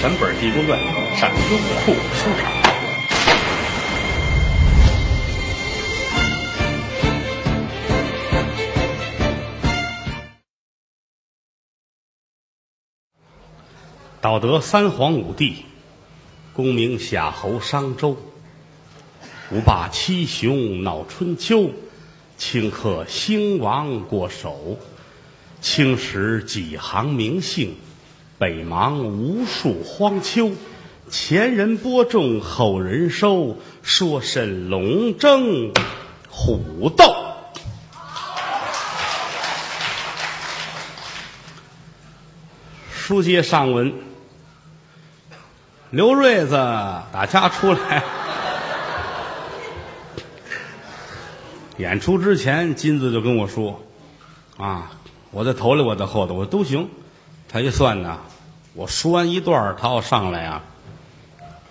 全本《地宫传》上优酷收场。道德三皇五帝，功名夏侯商周，五霸七雄闹春秋，顷刻兴亡过手，青史几行名姓，北邙无数荒丘。前人播种，后人收，说甚龙争虎斗？书接上文，刘瑞子打家出来，演出之前，金子就跟我说：“啊，我在头里，我在后头，我都行。”他一算呢，我说完一段儿，他要上来啊，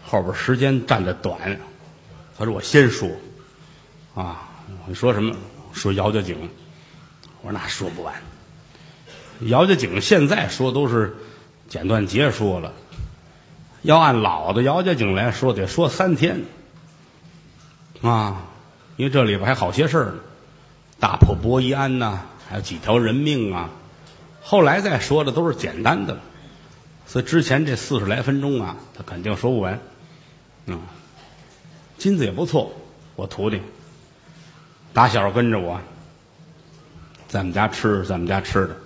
后边时间占的短。他说我先说，啊，你说什么？说姚家井。我说那说不完。姚家井现在说都是简短结说了，要按老的姚家井来说，得说三天啊，因为这里边还好些事儿呢，大破伯夷安呐，还有几条人命啊。后来再说的都是简单的了，所以之前这四十来分钟啊，他肯定说不完。嗯，金子也不错，我徒弟，打小跟着我，在我们家吃，在我们家吃的。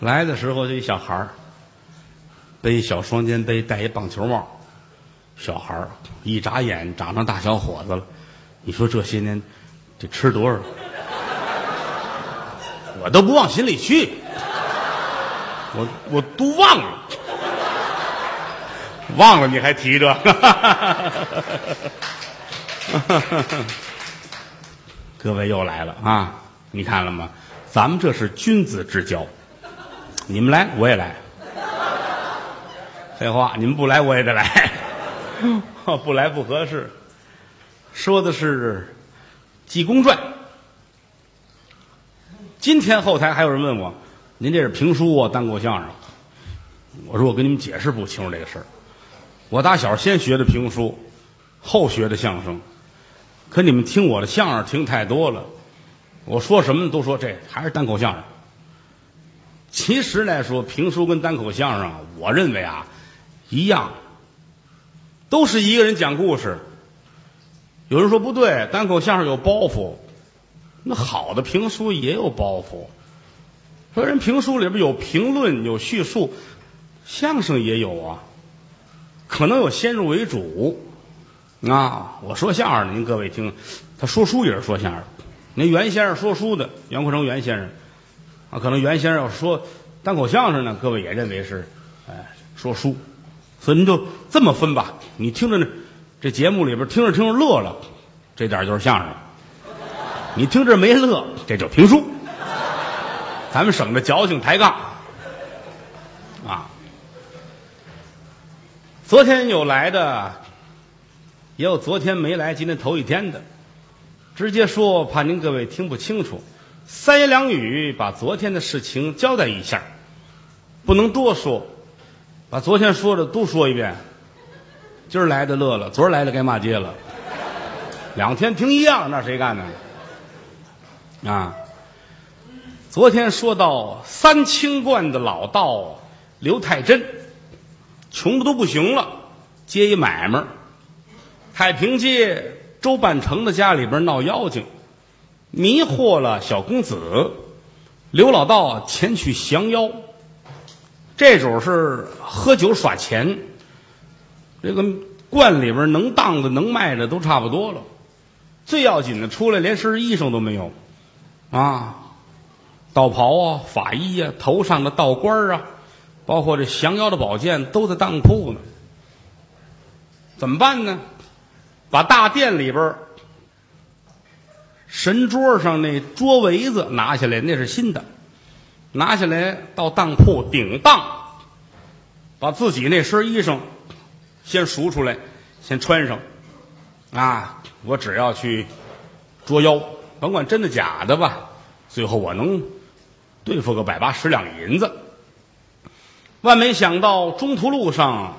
来的时候就一小孩儿，背一小双肩背，戴一棒球帽，小孩儿一眨眼长成大小伙子了。你说这些年得吃多少？我都不往心里去，我我都忘了，忘了你还提着，各位又来了啊！你看了吗？咱们这是君子之交，你们来我也来。废话，你们不来我也得来，不来不合适。说的是《济公传》。今天后台还有人问我：“您这是评书啊，单口相声？”我说：“我跟你们解释不清楚这个事儿。我打小先学的评书，后学的相声。可你们听我的相声听太多了，我说什么都说这还是单口相声。其实来说，评书跟单口相声，我认为啊一样，都是一个人讲故事。有人说不对，单口相声有包袱。”那好的评书也有包袱，说人评书里边有评论有叙述，相声也有啊，可能有先入为主啊。我说相声的，您各位听，他说书也是说相声。您袁先生说书的，袁阔成袁先生啊，可能袁先生要说单口相声呢，各位也认为是哎说书，所以您就这么分吧。你听着呢，这节目里边听着听着乐了，这点就是相声。你听这没乐，这就评书。咱们省着矫情抬杠啊。昨天有来的，也有昨天没来，今天头一天的。直接说，怕您各位听不清楚，三言两语把昨天的事情交代一下，不能多说，把昨天说的都说一遍。今儿来的乐了，昨儿来的该骂街了。两天听一样，那谁干呢？啊，昨天说到三清观的老道刘太真，穷的都不行了，接一买卖。太平街周半成的家里边闹妖精，迷惑了小公子刘老道前去降妖。这主是喝酒耍钱，这个观里边能当的能卖的都差不多了，最要紧的出来连身衣裳都没有。啊，道袍啊，法衣呀，头上的道冠啊，包括这降妖的宝剑都在当铺呢。怎么办呢？把大殿里边神桌上那桌围子拿下来，那是新的，拿下来到当铺顶当，把自己那身衣裳先赎出来，先穿上。啊，我只要去捉妖。甭管真的假的吧，最后我能对付个百八十两银子万没想到中途路上，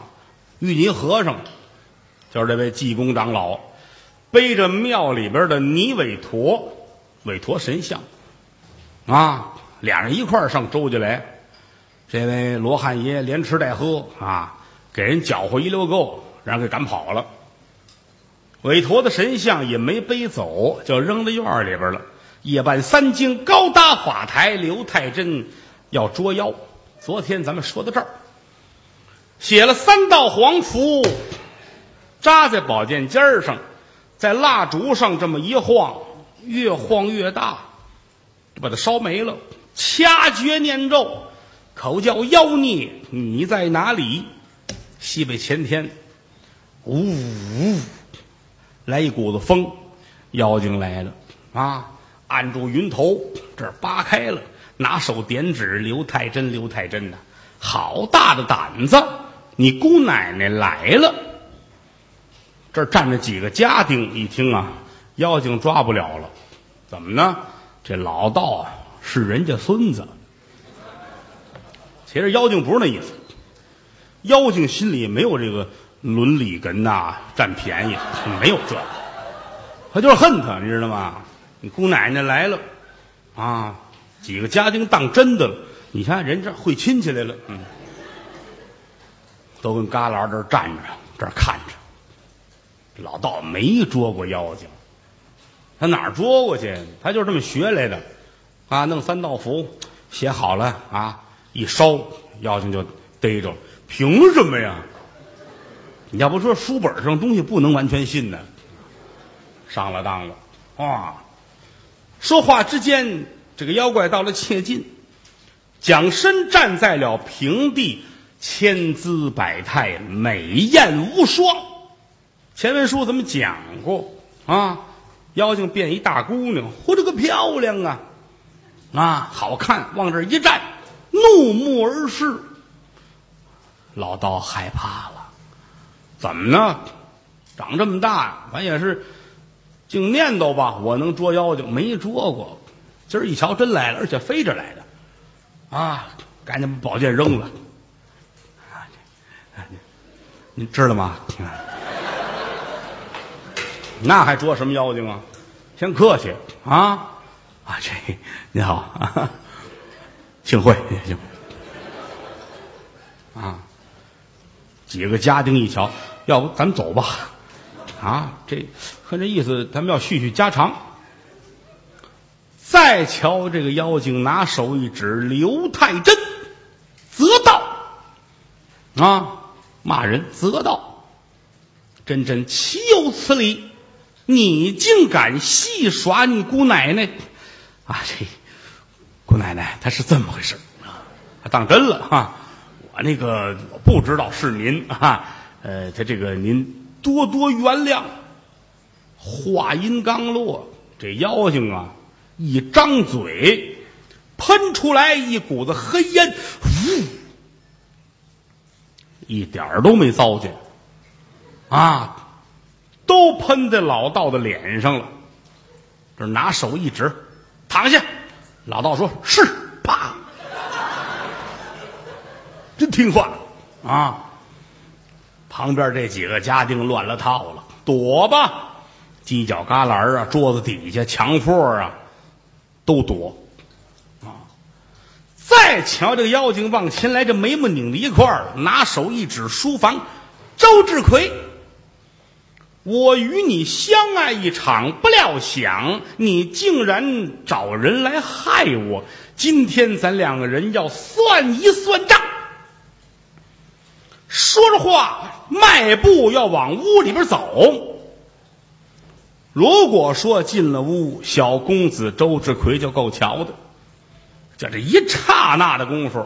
玉泥和尚，就是这位济公长老，背着庙里边的泥韦陀，韦陀神像，啊，俩人一块儿上周家来。这位罗汉爷连吃带喝啊，给人搅和一溜够，让人给赶跑了。韦陀的神像也没背走，就扔在院里边了。夜半三更，高搭法台，刘太真要捉妖。昨天咱们说到这儿，写了三道黄符，扎在宝剑尖上，在蜡烛上这么一晃，越晃越大，就把它烧没了。掐诀念咒。口叫妖孽，你在哪里？西北前天，呜呜，来一股子风，妖精来了啊！按住云头，这儿扒开了，拿手点指刘太真，刘太真呐，好大的胆子！你姑奶奶来了！这儿站着几个家丁，一听啊，妖精抓不了了，怎么呢？这老道啊，是人家孙子。其实妖精不是那意思，妖精心里没有这个伦理哏呐，占便宜没有这个，他就是恨他，你知道吗？你姑奶奶来了，啊，几个家丁当真的了，你看人这会亲戚来了，嗯，都跟旮旯这站着，这看着。老道没捉过妖精，他哪儿捉过去？他就这么学来的，啊，弄三道符写好了啊。一烧，妖精就逮着了。凭什么呀？你要不说书本上东西不能完全信呢？上了当了啊！说话之间，这个妖怪到了切近，蒋身站在了平地，千姿百态，美艳无双。前文书怎么讲过啊？妖精变一大姑娘，嚯，这个漂亮啊！啊，好看，往这一站。怒目而视，老道害怕了。怎么呢？长这么大，咱也是净念叨吧。我能捉妖精，没捉过。今儿一瞧，真来了，而且飞着来的。啊！赶紧把宝剑扔了。您知道吗？那还捉什么妖精啊？先客气啊！啊，这你好。幸会，幸会啊！几个家丁一瞧，要不咱们走吧？啊，这看这意思，咱们要叙叙家常。再瞧这个妖精，拿手一指刘太真，则道啊，骂人则道，真真岂有此理！你竟敢戏耍你姑奶奶啊！这。姑奶奶，她是这么回事啊，当真了哈。我那个我不知道是您啊，呃，他这个您多多原谅。话音刚落，这妖精啊一张嘴，喷出来一股子黑烟，呜，一点儿都没糟践啊，都喷在老道的脸上了。这拿手一指，躺下。老道说：“是，啪，真听话啊！”旁边这几个家丁乱了套了，躲吧，犄角旮旯啊，桌子底下、墙缝啊，都躲啊！再瞧这个妖精往前来，这眉毛拧在一块儿，拿手一指书房，周志奎。我与你相爱一场，不料想你竟然找人来害我。今天咱两个人要算一算账。说着话，迈步要往屋里边走。如果说进了屋，小公子周志奎就够瞧的。就这一刹那的功夫，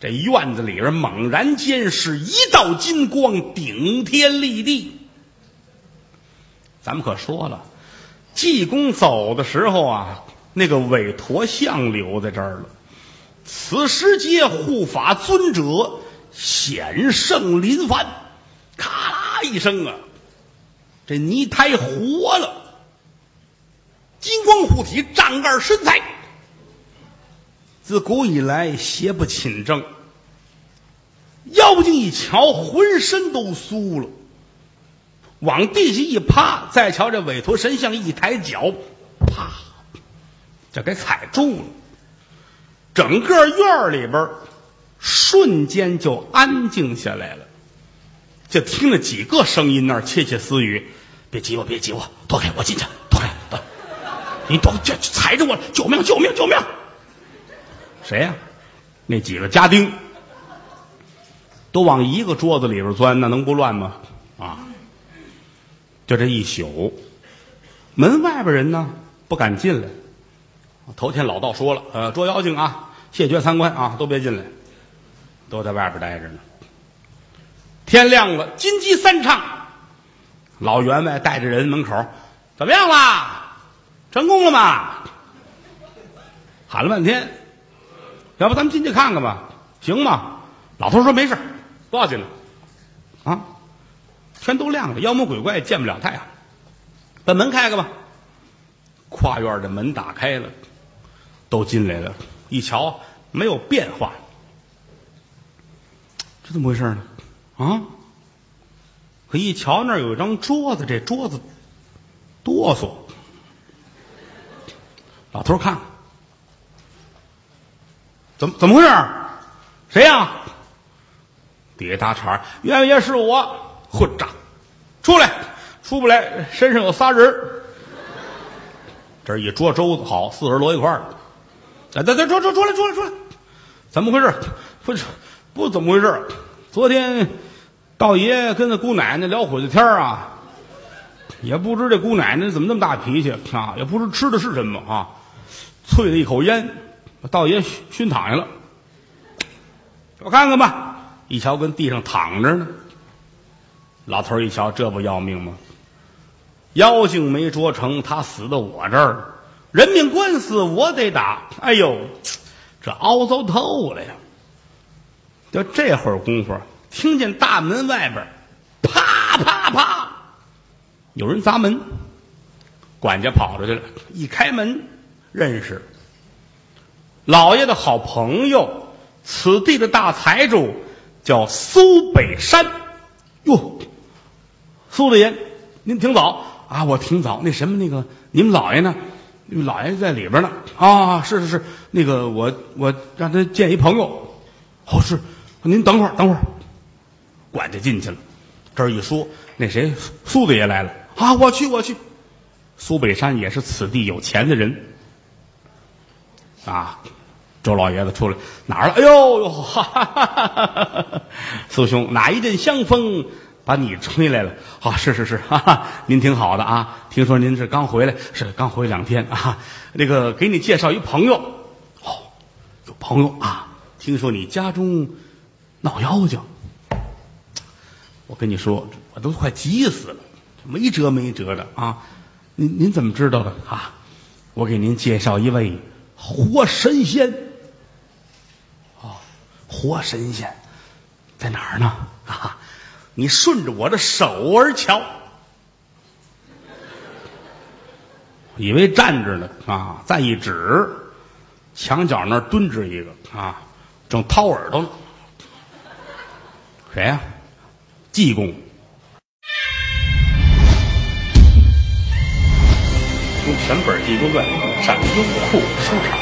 这院子里边猛然间是一道金光，顶天立地。咱们可说了，济公走的时候啊，那个韦陀像留在这儿了。此时皆护法尊者险胜林凡，咔啦一声啊，这泥胎活了，金光护体，丈二身材。自古以来邪不侵正，妖精一瞧，浑身都酥了，往地下一趴，再瞧这韦陀神像一抬脚，啪，这给踩住了。整个院里边瞬间就安静下来了，就听了几个声音那窃窃私语：“别挤我，别挤我，躲开，我进去，躲开，躲你躲，这踩着我了，救命，救命，救命！”谁呀、那几个家丁都往一个桌子里边钻，那能不乱吗？啊！就这一宿，门外边人呢不敢进来。头天老道说了，呃，捉妖精啊，谢绝参观啊，都别进来，都在外边待着呢。天亮了，金鸡三唱，老员外带着人门口，怎么样啦？成功了吗？喊了半天，要不咱们进去看看吧，行吗？老头说没事，不要紧的，啊，全都亮了，妖魔鬼怪见不了太阳，把门开开吧。跨院的门打开了，都进来了，一瞧没有变化，这怎么回事呢？啊！可一瞧那儿有一张桌子，这桌子哆嗦。老头看看，怎么怎么回事？谁呀、底下搭茬儿，冤爷是我，混账！出来，出不来，身上有仨人这一桌周子，好，四人摞一块儿了。哎，对对，出出出来，出来，出来！怎么回事？不是不怎么回事？昨天道爷跟那姑奶奶聊会子天啊，也不知这姑奶奶怎么那么大脾气啊，也不知吃的是什么啊，啐了一口烟，把道爷熏熏躺下了。我看看吧，一瞧跟地上躺着呢。老头一瞧，这不要命吗？妖精没捉成，他死到我这儿，人命官司我得打。哎呦，这凹糟透了呀！就这会儿功夫，听见大门外边啪啪啪有人砸门，管家跑出去了，一开门认识老爷的好朋友，此地的大财主叫苏北山。哟，苏大爷，您挺早啊！我挺早。那什么，那个你们老爷呢？老爷在里边呢。啊，是是是，那个我我让他见一朋友。哦，是，您等会儿，等会儿。管家进去了，这儿一说，那谁苏大爷来了啊！我去，我去。苏北山也是此地有钱的人啊。周老爷子出来哪儿了？哎呦呦，哈哈哈哈哈！苏兄，哪一阵香风把你吹来了？啊，是是是，哈哈，您挺好的啊。听说您是刚回来，是刚回两天啊。那个给你介绍一朋友，哦，有朋友啊。听说你家中闹妖精，我跟你说，我都快急死了，没辙没辙的啊。您您怎么知道的啊？我给您介绍一位活神仙。哦活神仙在哪儿呢？啊，你顺着我的手儿瞧，以为站着呢啊，再一指，墙角那儿蹲着一个啊，正掏耳朵呢。谁呀、济公。用全本《济公传》上优酷收场。